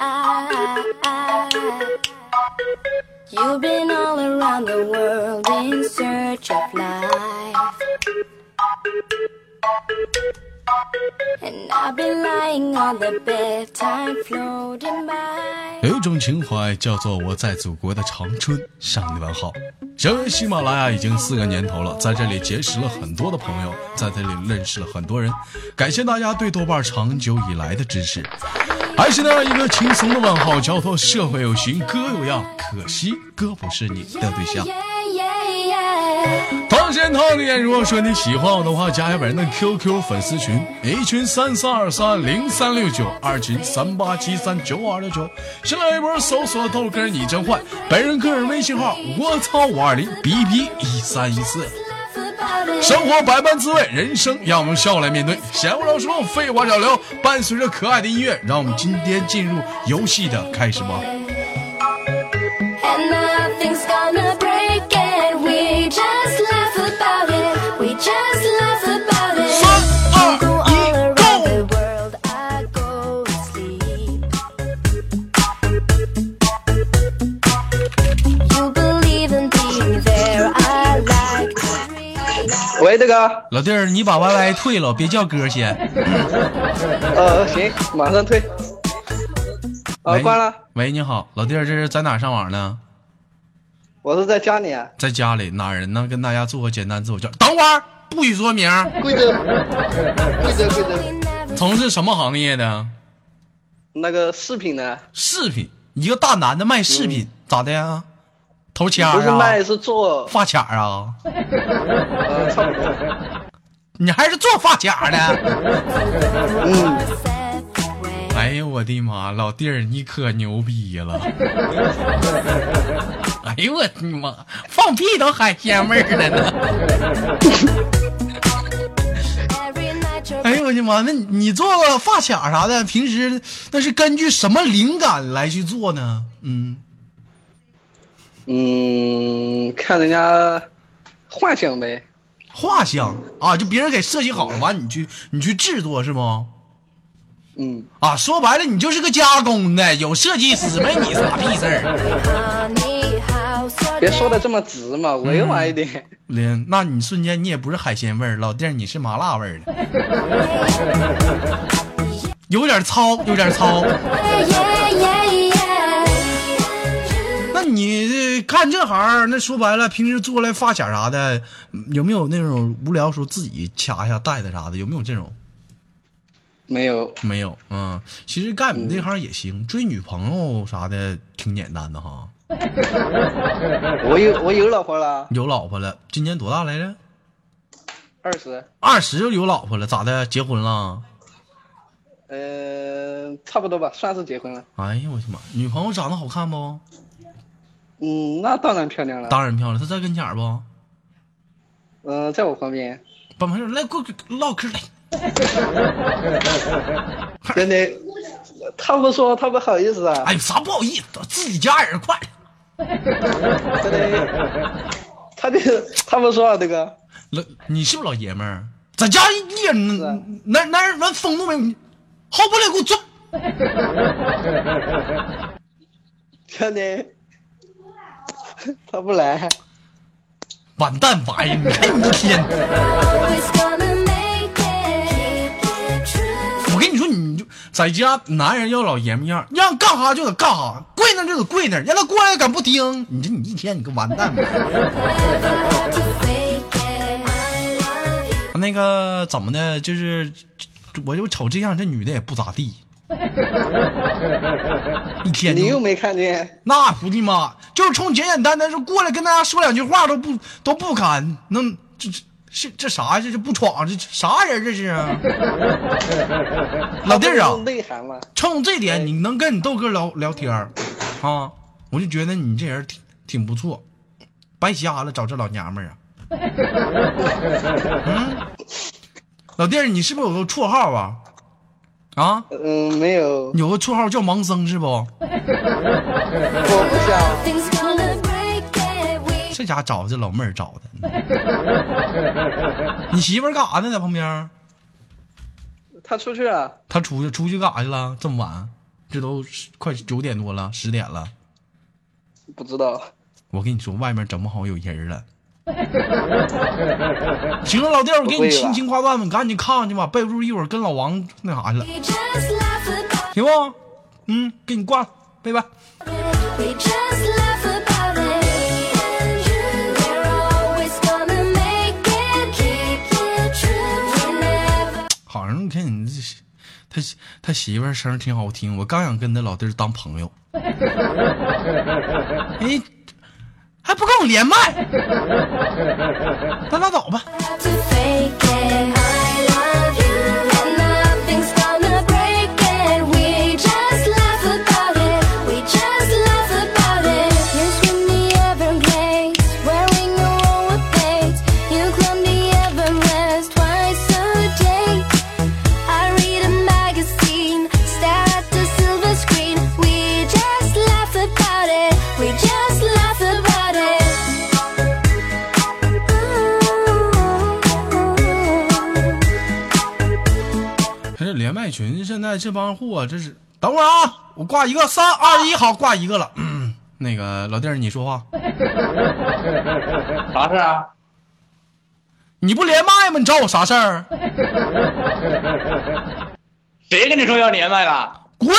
I, you've been all around the world in search of life. 有一种情怀叫做我在祖国的长春向你问好。小为喜马拉雅已经四个年头了，在这里结识了很多的朋友，在这里认识了很多人，感谢大家对豆瓣长久以来的支持。还是那样一个轻松的问号，叫做社会有型哥有样，可惜哥不是你的对象。Yeah, yeah, yeah. 同时同点，如果说你喜欢我的话，加一下本人的 QQ 粉丝群，A 群三三二三零三六九，二群三八七三九二六九，新浪微博搜索豆哥你真坏，本人个人微信号我操五二零 B B 一三一四。生活百般滋味，人生让我们笑来面对。闲话少说，废话少聊，伴随着可爱的音乐，让我们今天进入游戏的开始吧。喂，大哥，老弟儿，你把 YY 退了，别叫哥先。呃，行，马上退。呃，喂关了，喂，你好，老弟儿，这是在哪上网呢？我是在家里啊。在家里，哪人呢？跟大家做个简单自我介绍。等会儿不许说名儿，贵州，贵州，贵州，从事什么行业的？那个饰品的？饰品，一个大男的卖饰品，咋的呀？头签儿不是卖，啊？是做，发卡啊？呃，差不多。你还是做发卡的？嗯，哎呦我的妈，老弟儿你可牛逼了！哎呦我的妈，放屁都海鲜味儿了呢 哎呦我的妈，那你你做个发卡啥的，平时那是根据什么灵感来去做呢？嗯，嗯，看人家幻想呗。画像啊，就别人给设计好了，完你去你去制作是不？嗯，啊，说白了你就是个加工的，有设计师没你啥屁事儿。别说的这么直嘛，委婉一点。林，那你瞬间你也不是海鲜味儿，老弟儿你是麻辣味儿的，有点糙，有点糙。你干这行，那说白了，平时做来发卡啥的，有没有那种无聊时候自己掐一下带的啥的？有没有这种？没有，没有，嗯，其实干你这行也行，追女朋友啥的挺简单的哈。我有我有老婆了，有老婆了，今年多大来着？二十，二十就有老婆了，咋的？结婚了？呃，差不多吧，算是结婚了。哎呀我的妈！女朋友长得好看不？嗯，那当然漂亮了。当然漂亮，她在跟前儿不？嗯、在我旁边，把门儿来过去唠嗑来。真的，他不说他不好意思啊，哎呦，啥不好意思，自己家人快。真的，他这他不说啊，这个，老，你是不是老爷们儿？在家一点是啊男男人连风都没有，好不了给我转。真的，他不来，完蛋玩意儿！你看你这天，我跟你说，你就在家，男人要老爷们样，让干啥就得干啥，跪那就得跪那，让他过来敢不听，你这你一天你个完蛋。那个怎么的，就是我就瞅这样，这女的也不咋地，一天你又没看见，那不的妈，就是冲简简单单说过来跟大家说两句话都不都不敢，那这这是这啥呀？这是不闯这这啥人这是啊？老弟儿啊冲这点你能跟你豆哥聊聊天儿啊，我就觉得你这人挺挺不错，白瞎了找这老娘们儿啊。嗯，老弟儿，你是不是有个绰号啊？啊，嗯，没有，有个绰号叫盲僧是不？我不想这家找这老妹儿找的。你媳妇儿干啥呢？在旁边？他出去了，他出去出去干啥去了？这么晚，这都快九点多了，十点了。不知道。我跟你说，外面整不好有人了。行了，老弟，我给你轻轻挂断吧，赶紧看去吧，备不住一会儿跟老王那啥去了，行不？嗯，给你挂了，拜拜。好像你看你这，他他媳妇儿声挺好听，我刚想跟那老弟儿当朋友。哎。还不跟我连麦，咱拉倒吧。这帮货，这是等会儿啊，我挂一个，三二一，好，挂一个了。嗯，那个老弟儿，你说话，啥事啊？你不连麦吗？你找我啥事儿？谁跟你说要连麦了？滚！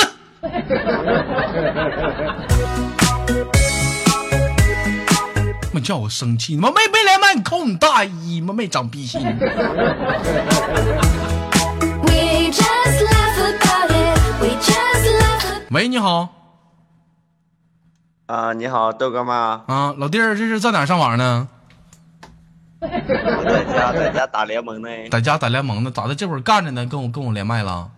妈叫我生气，你妈没没连麦，你扣你大衣妈？没长逼心。喂，你好啊，你好，豆哥吗？啊，老弟儿，这是在哪儿上网呢？我在家，在家打联盟呢。在家打联盟呢，咋的？这会儿干着呢，跟我跟我连麦了。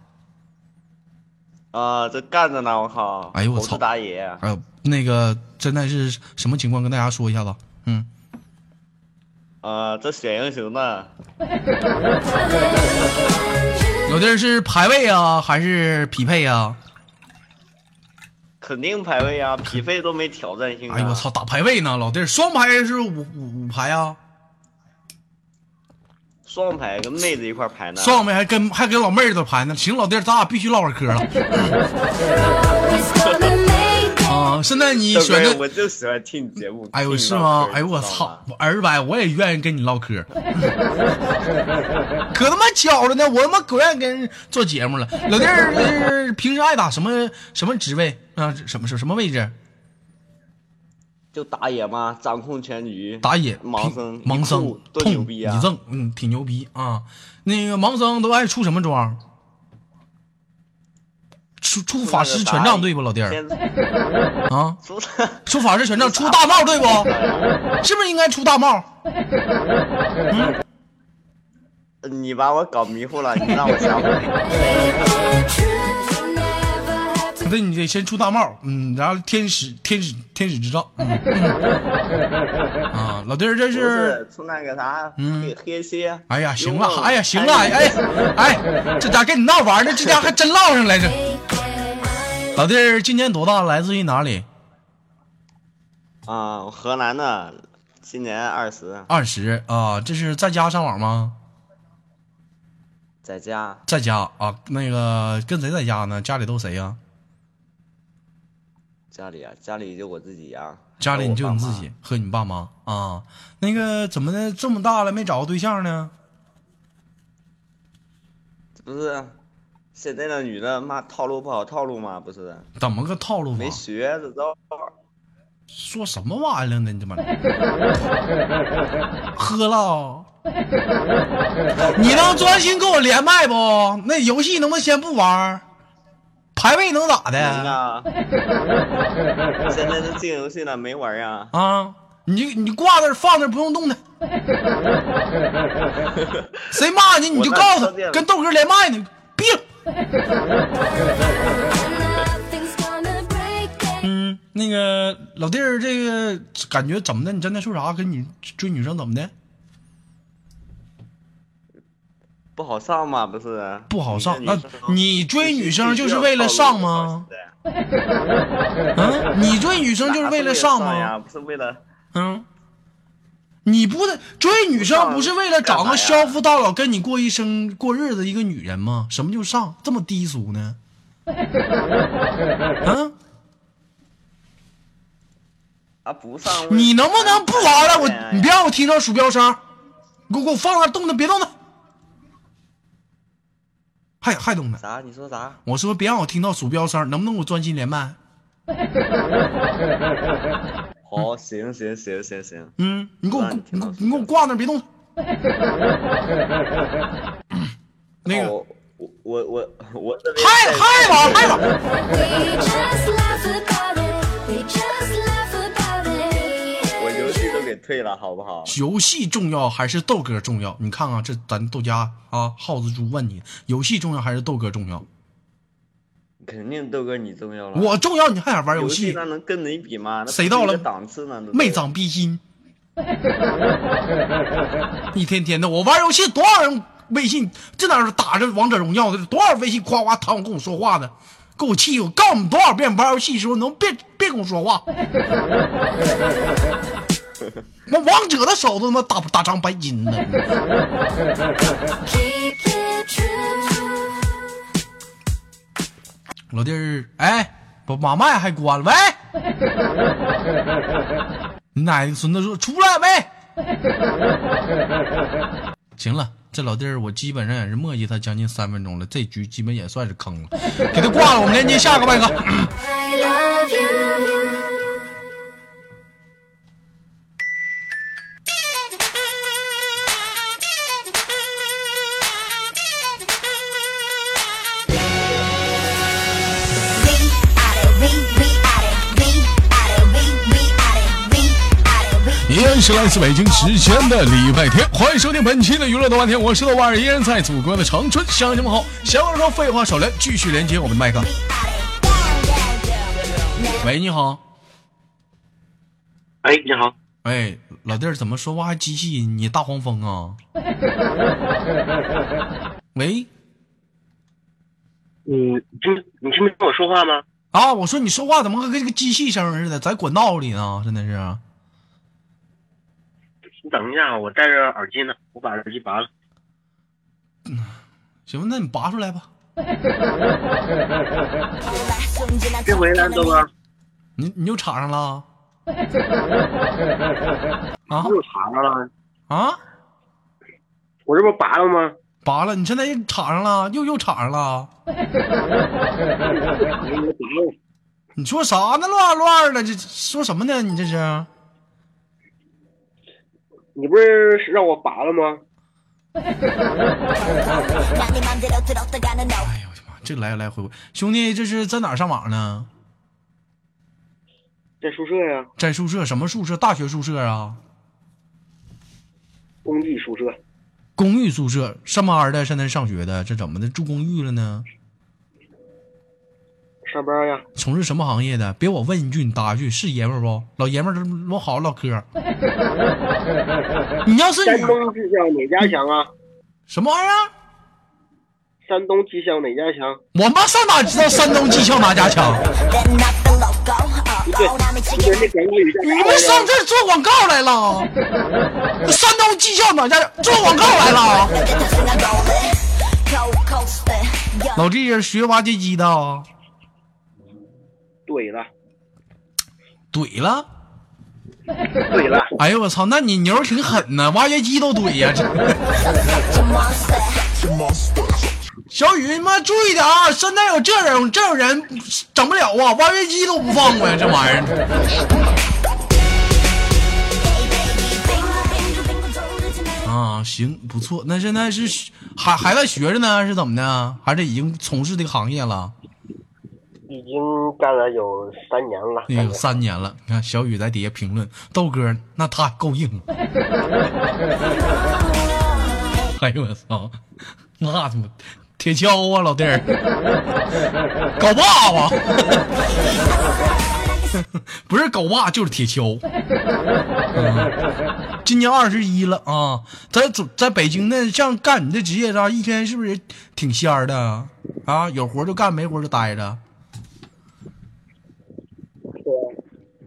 啊，这干着呢，我靠！哎呦我操打野，哎呦，那个真的是什么情况？跟大家说一下子。嗯，啊，这选英雄呢？老弟儿是排位啊，还是匹配啊？肯定排位啊，匹配都没挑战性啊！哎呦我操，打排位呢，老弟儿，双排是五五五排啊？双排跟妹子一块排呢。双排还跟还跟老妹儿都排呢。行，老弟儿，咱俩必须唠会嗑了. 啊！现在你选的，我就喜欢听你节目。哎呦是吗？哎呦我操吗！我儿白我也愿意跟你唠嗑，可他妈巧了呢！我他妈可愿意跟人做节目了。老弟平时爱打什么什么职位啊？什么什什么位置？就打野嘛，掌控全局。打野盲僧，盲僧多牛逼啊！一正，嗯，挺牛逼啊。那个盲僧都爱出什么装？出出法师权杖对不，老弟儿啊？出出法师权杖，出大帽对不？是不是应该出大帽？你把我搞迷糊了，你让我想对，你得先出大帽，嗯，然后天使天使天使之杖，嗯 啊，老弟儿这是，是出那个啥嗯黑黑蝎。哎呀，行了，哎呀，行了，哎哎，这咋跟你闹玩呢，这家还真唠上来着。老弟儿今年多大？来自于哪里？啊，河南的，今年二十，二十啊，这是在家上网吗？在家在家啊，那个跟谁在家呢？家里都谁呀、家里啊，家里就我自己呀、家里你就你自己和你爸妈啊？那个怎么的？这么大了没找个对象呢？不是，现在的女的妈套路不好套路吗？不是，怎么个套路法没？学这招。说什么玩意儿呢？你他妈的，喝了？你能专心跟我连麦不？那游戏能不能先不玩？排位能咋能的？啊！现在都进游戏了，没玩呀、啊，你你挂那儿放那儿不用动它。谁骂你你就告诉他，跟豆哥连麦呢，闭.嗯，那个老弟儿，这个感觉怎么的？你刚才说啥？跟你追女生怎么的？不好上吗，不是？不好上？那你追女生就是为了上吗？？嗯，你追女生就是为了上？吗？不是为了，嗯，你不是追女生不是为了找个消夫到老跟你过一生过日子的一个女人吗？什么就上这么低俗呢？啊，啊，不上。你能不能不玩了？我哎你别让我听到鼠标声，给我给我放那动弹，别动弹，还还动弹。啥？你说啥？我说别让我听到鼠标声，能不能给我专心连麦？好，行行行行行。嗯，你给我你你给我你给我挂那儿，别动。那个哦我我我我这边嗨嗨吧嗨吧，给退了，好不好？游戏重要还是豆哥重要？你看看这咱豆家啊，耗子猪问你，游戏重要还是豆哥重要？肯定豆哥你重要了。我重要，你还想玩游游戏戏？那能跟你比吗？谁到了档次呢？没长逼心，一天天的我玩游戏，多少人微信这哪是打着王者荣耀的，多少微信夸夸弹我跟我说话的，给我气！我告诉你多少遍，玩游戏的时候能别别跟我说话。我王者的手都他妈打打张白金呢。老弟儿，哎，把把麦还关了，喂，你奶奶孙子说出来喂。行了，这老弟儿我基本上也是磨叽他将近三分钟了，这局基本也算是坑了，给他挂了，我们连接下个麦克。I love you. 依然是来自北京时间的礼拜天，欢迎收听本期的娱乐豆瓣天，我是豆瓣儿，依然在祖国的长春乡亲们好。闲话少说，废话少聊，继续连接我们的麦克。喂，你好，哎，你好，哎，老弟儿怎么说话还机器人？你大黄蜂啊？喂，你听你听没听我说话吗？啊，我说你说话怎么和跟这个机器声似的，在管道里呢？真的是。你等一下，我戴着耳机呢，我把耳机拔了。行，那你拔出来吧。这回呢，豆哥你你又插上了？啊又插上了，啊，我这不拔了吗？拔了！你现在又插上了，又又插上 了，你说啥呢？乱乱的，这说什么呢？你这是？你不是让我拔了吗？哎呦我的妈！这来来回回，兄弟，这是在哪上网呢？在宿舍呀、在宿舍？什么宿舍？大学宿舍啊？公寓宿舍。公寓宿舍，上班的，现在上学的，这怎么的住公寓了呢？上班呀？从事什么行业的？别我问一句你答一句，是爷们不？老爷们儿，我好唠嗑。你要是，山东技校哪家强啊？什么玩意儿？山东技校哪家强？我妈上哪知道山东技校哪家强？你们上这做广告来了？山东技校哪家做广告来了？老弟，学挖掘机的。怼了，怼了。怼了，哎呦我操，那你牛挺狠呐，挖掘机都怼呀、这小雨，你妈注意点啊！现在有这种这种人整不了啊，挖掘机都不放过呀，这玩意儿。啊，行，不错。那现在是还还在学着呢，是怎么的？还是已经从事这个行业了？已经干了有三年了。那个三年了。你看小雨在底下评论，豆哥那他够硬。哎呦我操，那他妈铁锹啊，老弟儿，镐把子，不是镐把就是铁锹。嗯今年二十一了啊，在在在北京呢，像干你这职业上，一天是不是挺仙儿的啊？有活就干，没活就待着。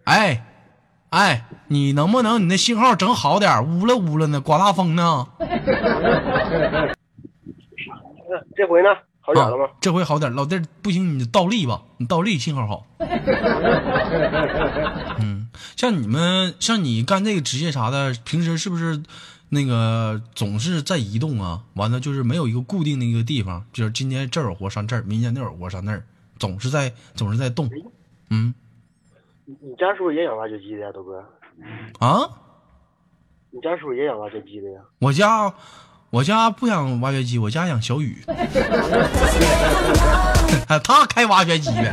哎，哎，你能不能你那信号整好点儿？呜了呜了呢，刮大风呢。嗯 这回呢，好点了吗啊？这回好点，老弟不行，你倒立吧，你倒立信号好。嗯，像你们像你干这个职业啥的，平时是不是那个总是在移动啊？完了就是没有一个固定的一个地方，就是今天这儿有活上这儿，明天那儿有活上那儿，总是在总是在动。嗯你你家是不是也养挖掘机的呀，豆哥？啊，你家是不是也养挖掘机的呀？我家我家不养挖掘机，我家养小雨。他开挖掘机的。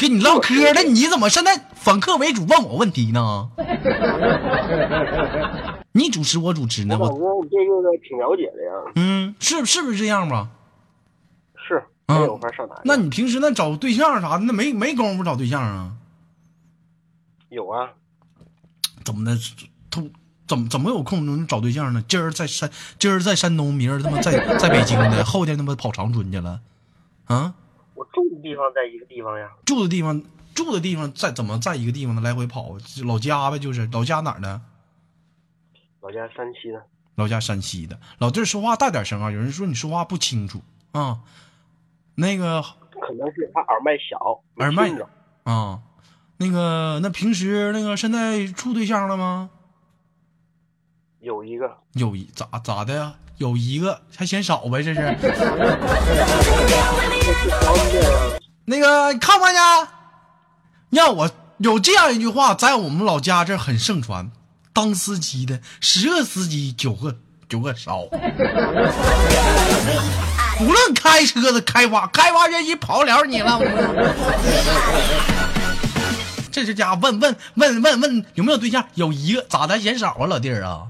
跟你唠嗑呢，你怎么现在反客为主问我问题呢？你主持我主持呢？我感我这个挺了解的呀。嗯，是是不是这样吧？是，嗯没有法上哪去？那你平时那找对象啥的，那没没工夫找对象啊？有啊？怎么的？都怎么怎么有空能找对象呢？今儿在山，今儿在山东，明儿他妈在 在北京的，后天他妈跑长春去了，啊？我住的地方在一个地方呀。住的地方住的地方在怎么在一个地方呢？来回跑，老家呗，就是老家哪儿的？老家山西的。老家山西的。老弟说话大点声啊！有人说你说话不清楚啊。那个可能是他耳麦小，耳麦听着啊，那个那平时那个现在处对象了吗？有一个，有一咋咋的呀？有一个还嫌少呗？这是 那个你看不看见？让我有这样一句话，在我们老家这很盛传：当司机的十个司机九个九个少。无论开车的开挖开挖掘机跑不了你了。这是家问问问问问有没有对象？有一个咋的嫌少啊，老弟儿啊？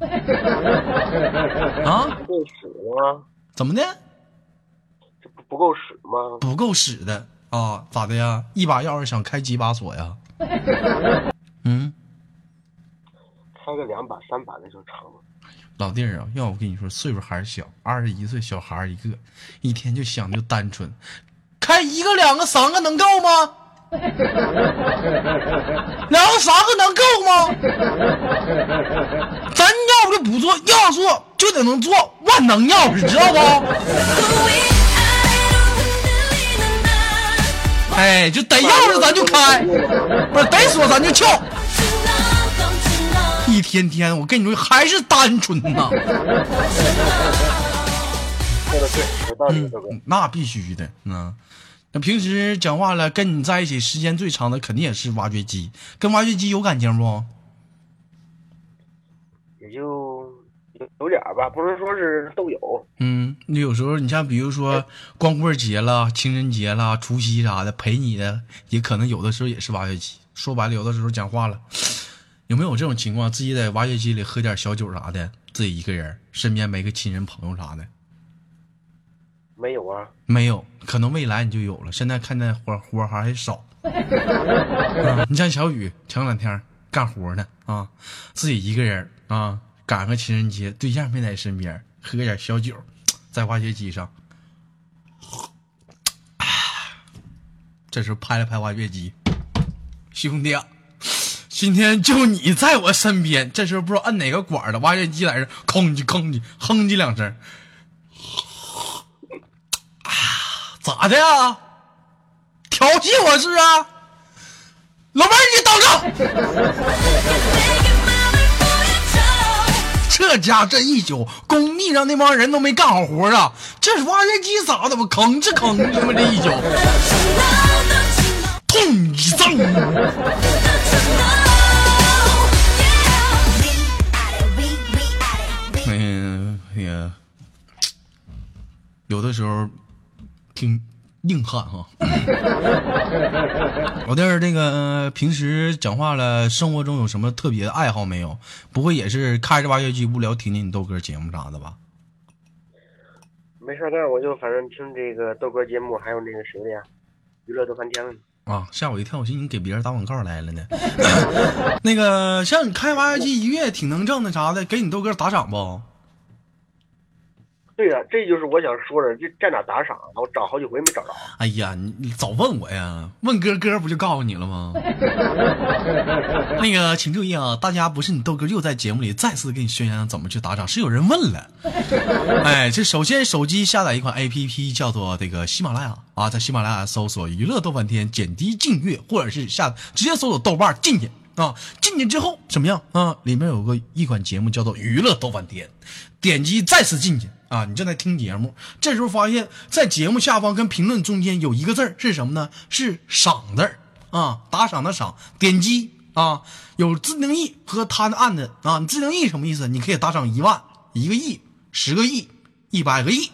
啊？不够使吗？怎么的？这不不够使吗？不够使的啊？咋的呀？一把钥匙想开几把锁呀？嗯，开个两把三把那就成了。老弟儿啊，要我跟你说，岁数还是小，二十一岁小孩儿一个，一天就想就单纯，开一个、两个、三个能够吗？两个、三个能够吗？咱要不就不做，要做就得能做，万能钥匙，知道不？哎，就逮钥匙咱就开，不是逮锁咱就撬。一天天，我跟你说，还是单纯呐。说的对，有道理，豆哥。那必须的，嗯。那平时讲话了，跟你在一起时间最长的肯定也是挖掘机，跟挖掘机有感情不？也就有有点吧，不是说是都有。嗯，你有时候你像比如说光棍节啦、情人节啦、除夕啥的，陪你的也可能有的时候也是挖掘机。说白了，有的时候讲话了，有没有这种情况？自己在挖掘机里喝点小酒啥的，自己一个人，身边没个亲人朋友啥的，没有啊？没有，可能未来你就有了。现在看那活活还少。啊你像小雨前两天干活呢啊，自己一个人啊，赶个情人节，对象没在身边，喝点小酒，在挖掘机上，啊 这时候拍了拍挖掘机，兄弟啊，今天就你在我身边。这时候不知道摁哪个管了，挖掘机在这吭叽吭叽哼唧两声，啊，咋的呀？调戏我是啊？老妹儿，你等着！这家这一宿，工地上那帮人都没干好活啊！这挖掘机咋的？我吭哧吭哧他妈这一宿，痛一的时候挺硬汉哈。老弟儿，这个、呃平时讲话了，生活中有什么特别的爱好没有？不会也是开着挖掘机无聊听听你豆哥节目啥的吧？没事儿干，我就反正听这个豆哥节目，还有那个谁的呀，娱乐逗翻天了。啊，吓我一跳！我寻思你给别人打广告来了呢。那个，像你开挖掘机一月挺能挣的啥的，给你豆哥打赏不？对呀、这就是我想说的，这在哪打赏啊？我找好几回没找着。哎呀，你你早问我呀，问哥哥不就告诉你了吗？那个，请注意啊，大家不是你豆哥又在节目里再次给你宣扬怎么去打赏，是有人问了。哎，这首先手机下载一款 A P P 叫做这个喜马拉雅啊，在喜马拉雅搜索“娱乐豆瓣天”，点击订阅，或者是下直接搜索豆瓣儿进去啊。进去之后怎么样啊？里面有个一款节目叫做“娱乐豆瓣天”，点击再次进去啊，你正在听节目，这时候发现，在节目下方跟评论中间有一个字儿是什么呢？是“赏”字儿啊，打赏的赏，点击啊，有自定义和它的按的啊，你自定义什么意思？你可以打赏一万、一个亿、十个亿、一百个亿，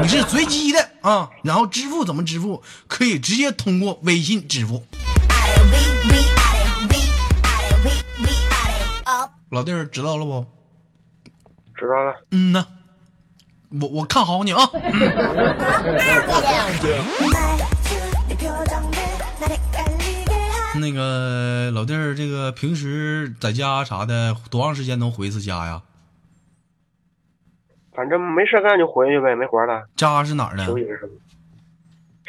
你是随机的啊。然后支付怎么支付？可以直接通过微信支付。It, we, we at it, we at it, we, we at it. Up. 老弟儿知道了不？知道了。嗯呐，我我看好你啊。那个老弟儿，这个平时在家啥的，多长时间能回一次家呀？反正没事干就回去呗，没活了。家是哪儿的？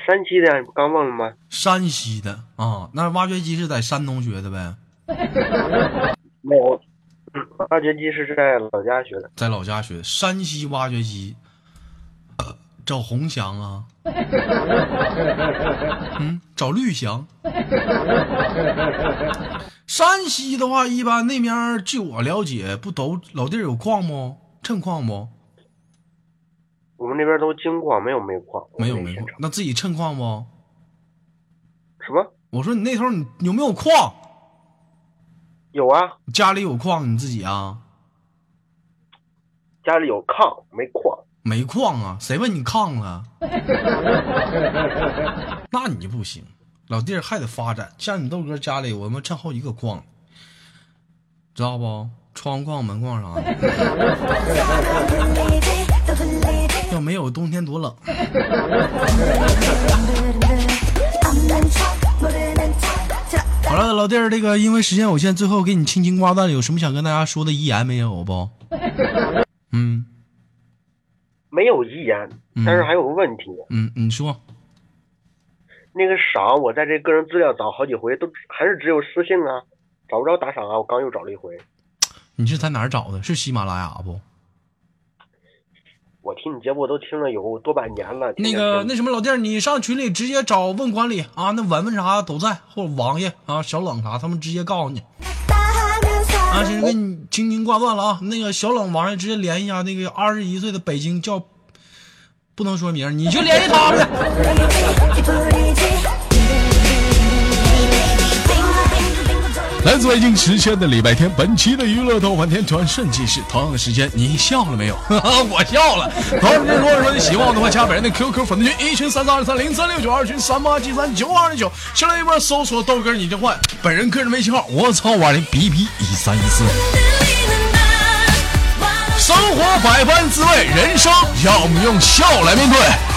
山西的，刚问了吗？山西的啊，那挖掘机是在山东学的呗？没有，挖掘机是在老家学的。在老家学的。山西挖掘机，呃找红翔啊，嗯，找绿翔。山西的话，一般那边儿据我了解，不都老弟儿有矿不？趁矿不？我们那边都金矿，没有煤矿。没有煤矿。那自己趁矿不？什么？我说你那头你有没有矿？有啊，家里有矿，你自己啊。家里有炕，没矿，没矿啊？谁问你炕啊？那你不行，老弟儿还得发展。像你豆哥家里，我们挣好几个矿，知道不？窗框、门框啥的。要没有，冬天多冷。好了，老弟儿，这个因为时间有限，最后给你轻轻挂断，有什么想跟大家说的遗言没有不？嗯没有遗言，嗯但是还有个问题，嗯，你说那个赏我在这个人资料找好几回，都还是只有私信啊，找不着打赏啊。我刚又找了一回，你是在哪儿找的？是喜马拉雅不？我听你节目都听了有多半年了，那个那什么老弟，你上群里直接找问管理啊，那文文啥都在，或者王爷啊、小冷啥，他们直接告诉你。啊，这给你轻轻挂断了啊。那个小冷王爷直接联系一下那个二十一岁的北京叫，不能说名，你就联系他们去。来自北京时间的礼拜天，本期的娱乐豆瓣天转瞬即逝。同样的时间，你笑了没有？我笑了。同样时，如果说你喜欢我的话，加本人的 QQ 粉丝群，一群三三二三零三六九，二群三八七三九二零九。新来一波搜索豆哥你就换，本人个人微信号我操五二零 B B 一三一四。生活百般滋味，人生要么用笑来面对。